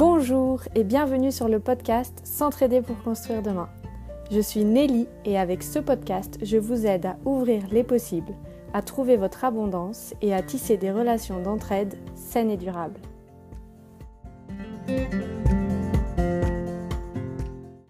Bonjour et bienvenue sur le podcast S'entraider pour construire demain. Je suis Nelly et avec ce podcast, je vous aide à ouvrir les possibles, à trouver votre abondance et à tisser des relations d'entraide saines et durables.